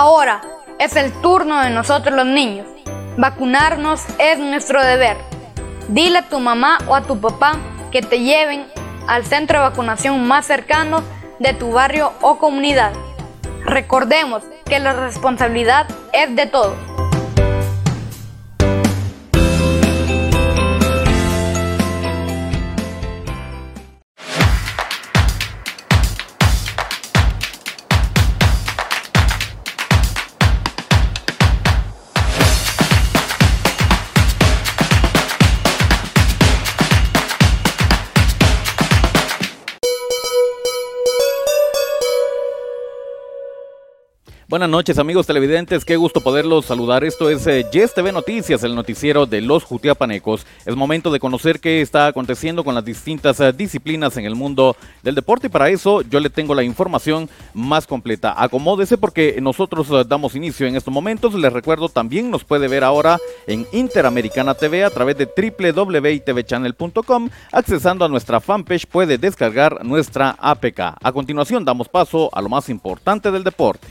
Ahora es el turno de nosotros los niños. Vacunarnos es nuestro deber. Dile a tu mamá o a tu papá que te lleven al centro de vacunación más cercano de tu barrio o comunidad. Recordemos que la responsabilidad es de todos. Buenas noches amigos televidentes, qué gusto poderlos saludar. Esto es eh, Yes TV Noticias, el noticiero de los Jutiapanecos. Es momento de conocer qué está aconteciendo con las distintas eh, disciplinas en el mundo del deporte y para eso yo le tengo la información más completa. Acomódese porque nosotros eh, damos inicio en estos momentos. Les recuerdo también nos puede ver ahora en Interamericana TV a través de www.tvchannel.com. Accesando a nuestra fanpage puede descargar nuestra APK. A continuación damos paso a lo más importante del deporte.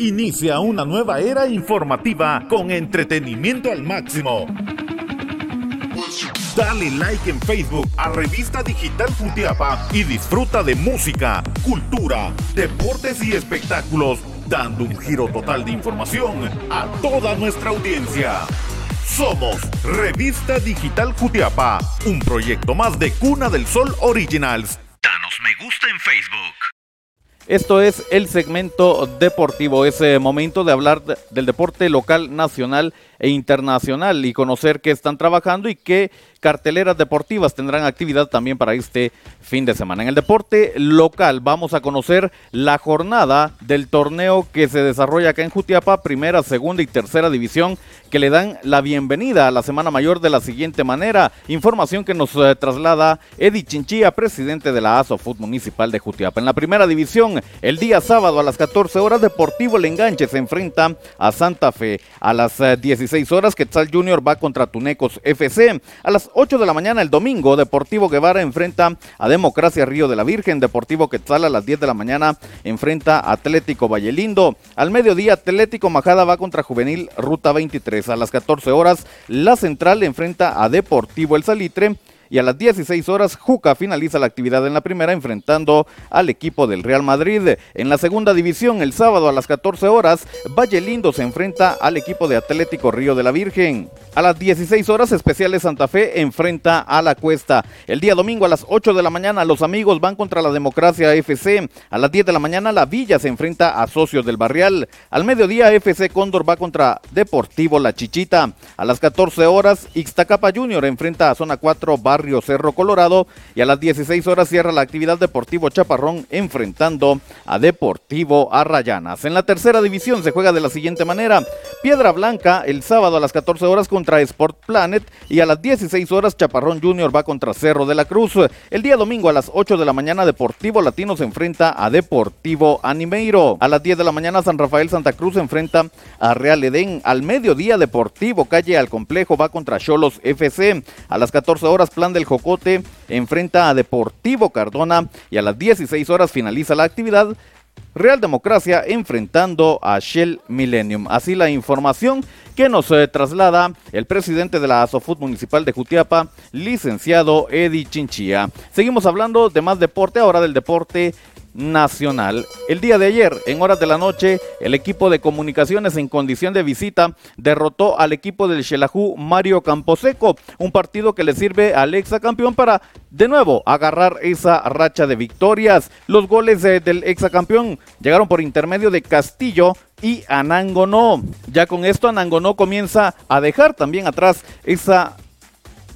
Inicia una nueva era informativa con entretenimiento al máximo. Dale like en Facebook a Revista Digital Futiapa y disfruta de música, cultura, deportes y espectáculos, dando un giro total de información a toda nuestra audiencia. Somos Revista Digital Futiapa, un proyecto más de Cuna del Sol Originals. Danos me gusta en Facebook. Esto es el segmento deportivo, es momento de hablar del deporte local, nacional e internacional y conocer qué están trabajando y qué carteleras deportivas tendrán actividad también para este fin de semana. En el deporte local vamos a conocer la jornada del torneo que se desarrolla acá en Jutiapa, primera, segunda y tercera división, que le dan la bienvenida a la Semana Mayor de la siguiente manera. Información que nos eh, traslada Eddie Chinchilla, presidente de la ASOFUT Municipal de Jutiapa. En la primera división, el día sábado a las 14 horas, Deportivo El Enganche se enfrenta a Santa Fe. A las 16 eh, horas, Quetzal Junior va contra Tunecos FC. A las 8 de la mañana el domingo, Deportivo Guevara enfrenta a Democracia Río de la Virgen. Deportivo Quetzal a las 10 de la mañana enfrenta a Atlético Vallelindo. Al mediodía, Atlético Majada va contra Juvenil Ruta 23. A las 14 horas, La Central enfrenta a Deportivo El Salitre y a las 16 horas Juca finaliza la actividad en la primera enfrentando al equipo del Real Madrid. En la segunda división el sábado a las 14 horas Valle Lindo se enfrenta al equipo de Atlético Río de la Virgen. A las 16 horas Especiales Santa Fe enfrenta a la Cuesta. El día domingo a las 8 de la mañana los amigos van contra la Democracia FC. A las 10 de la mañana la Villa se enfrenta a Socios del Barrial. Al mediodía FC Cóndor va contra Deportivo La Chichita. A las 14 horas Ixtacapa Junior enfrenta a Zona 4 Bar Barrio Cerro Colorado y a las 16 horas cierra la actividad Deportivo Chaparrón enfrentando a Deportivo Arrayanas. En la tercera división se juega de la siguiente manera. Piedra Blanca el sábado a las 14 horas contra Sport Planet y a las 16 horas Chaparrón Junior va contra Cerro de la Cruz. El día domingo a las 8 de la mañana Deportivo Latino se enfrenta a Deportivo Animeiro. A las 10 de la mañana San Rafael Santa Cruz se enfrenta a Real Edén. Al mediodía Deportivo Calle al Complejo va contra Cholos FC. A las 14 horas Plan del Jocote enfrenta a Deportivo Cardona y a las 16 horas finaliza la actividad. Real Democracia enfrentando a Shell Millennium. Así la información que nos eh, traslada el presidente de la Asofut Municipal de Jutiapa, licenciado Eddie Chinchilla. Seguimos hablando de más deporte, ahora del deporte nacional. El día de ayer, en horas de la noche, el equipo de comunicaciones en condición de visita derrotó al equipo del Xelajú Mario Camposeco, un partido que le sirve al exacampeón para de nuevo agarrar esa racha de victorias. Los goles del exacampeón llegaron por intermedio de Castillo y Anangonó. Ya con esto Anangonó comienza a dejar también atrás esa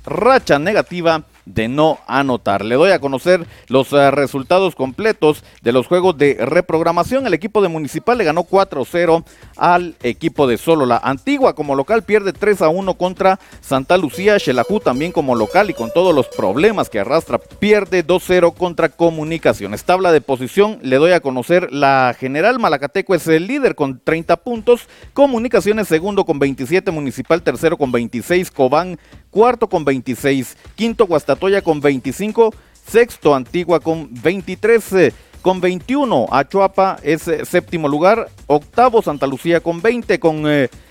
racha negativa de no anotar. Le doy a conocer los eh, resultados completos de los juegos de reprogramación. El equipo de Municipal le ganó 4-0 al equipo de Solo. La Antigua como local pierde 3-1 contra Santa Lucía. Xelajú también como local y con todos los problemas que arrastra pierde 2-0 contra Comunicaciones. Tabla de posición le doy a conocer la general. Malacateco es el líder con 30 puntos. Comunicaciones segundo con 27. Municipal tercero con 26. Cobán cuarto con 26. Quinto Guastatoya con 25. Sexto Antigua con 23. Con 21. Achuapa es eh, séptimo lugar. Octavo Santa Lucía con 20. Con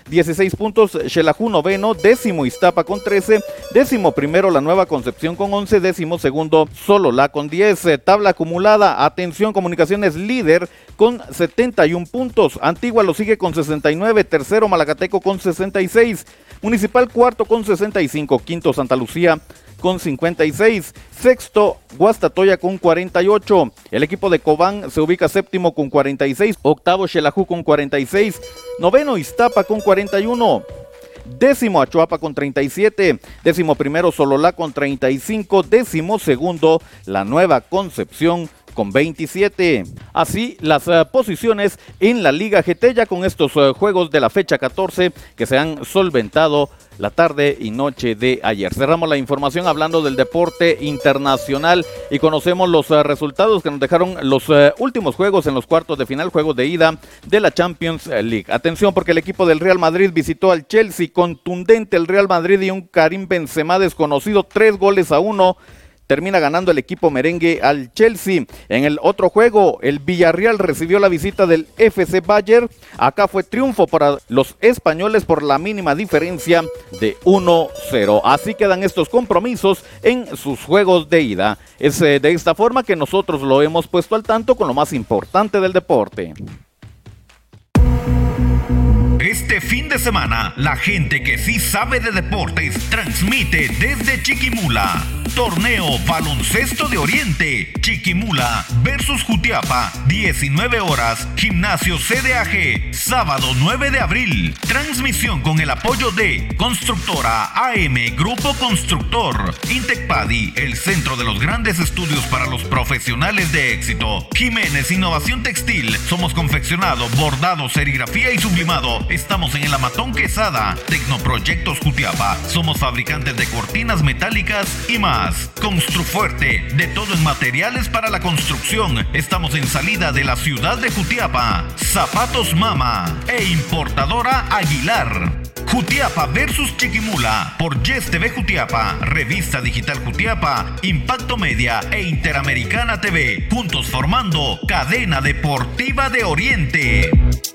16 eh, puntos Xelajú noveno. Décimo Iztapa con 13. Décimo primero La Nueva Concepción con 11. Décimo segundo Solola con 10. Eh, tabla acumulada. Atención Comunicaciones líder con 71 puntos. Antigua lo sigue con 69. Tercero Malacateco con 66. Municipal cuarto con 65. Quinto Santa Lucía con 56. Sexto, Guastatoya con 48. El equipo de Cobán se ubica séptimo con 46. Octavo, Xelajú con 46. Noveno, Iztapa con 41. Décimo Achuapa con 37, décimo primero Sololá con 35, décimo segundo La Nueva Concepción con 27. Así las uh, posiciones en la Liga GT ya con estos uh, juegos de la fecha 14 que se han solventado la tarde y noche de ayer. Cerramos la información hablando del deporte internacional y conocemos los uh, resultados que nos dejaron los últimos juegos en los cuartos de final, juegos de ida de la Champions League. Atención porque el equipo del Real Madrid visitó al Chelsea, contundente el Real Madrid y un Karim Benzema desconocido, tres goles a uno termina ganando el equipo merengue al Chelsea. En el otro juego, el Villarreal recibió la visita del FC Bayer. Acá fue triunfo para los españoles por la mínima diferencia de 1-0. Así quedan estos compromisos en sus juegos de ida. Es eh, de esta forma que nosotros lo hemos puesto al tanto con lo más importante del deporte. Este fin de semana, la gente que sí sabe de deportes transmite desde Chiquimula Torneo Baloncesto de Oriente, Chiquimula versus Jutiapa, 19 horas, Gimnasio CDAG, sábado 9 de abril. Transmisión con el apoyo de Constructora AM Grupo Constructor, Intecpadi, el centro de los grandes estudios para los profesionales de éxito. Jiménez Innovación Textil, somos confeccionado, bordado, serigrafía y sublimado. Estamos en el Amatón Quesada, Tecnoproyectos Jutiapa. Somos fabricantes de cortinas metálicas y más. Construfuerte, de todo en materiales para la construcción. Estamos en salida de la ciudad de Jutiapa. Zapatos Mama e importadora Aguilar. Jutiapa versus Chiquimula por Yes TV Jutiapa, Revista Digital Jutiapa, Impacto Media e Interamericana TV, juntos formando Cadena Deportiva de Oriente.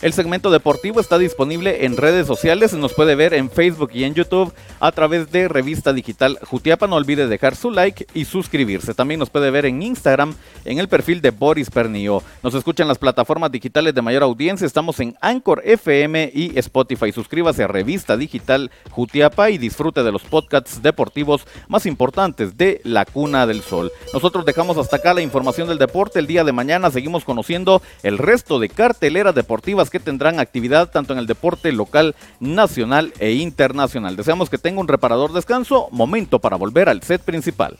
El segmento deportivo está disponible en redes sociales, nos puede ver en Facebook y en YouTube a través de Revista Digital Jutiapa. No olvide dejar su like y suscribirse. También nos puede ver en Instagram en el perfil de Boris Pernio. Nos escuchan las plataformas digitales de mayor audiencia. Estamos en Anchor FM y Spotify. Suscríbase a Revista Digital Jutiapa y disfrute de los podcasts deportivos más importantes de la Cuna del Sol. Nosotros dejamos hasta acá la información del deporte. El día de mañana seguimos conociendo el resto de carteleras deportivas que tendrán actividad tanto en el deporte local, nacional e internacional. Deseamos que tenga un reparador descanso, momento para volver al set principal.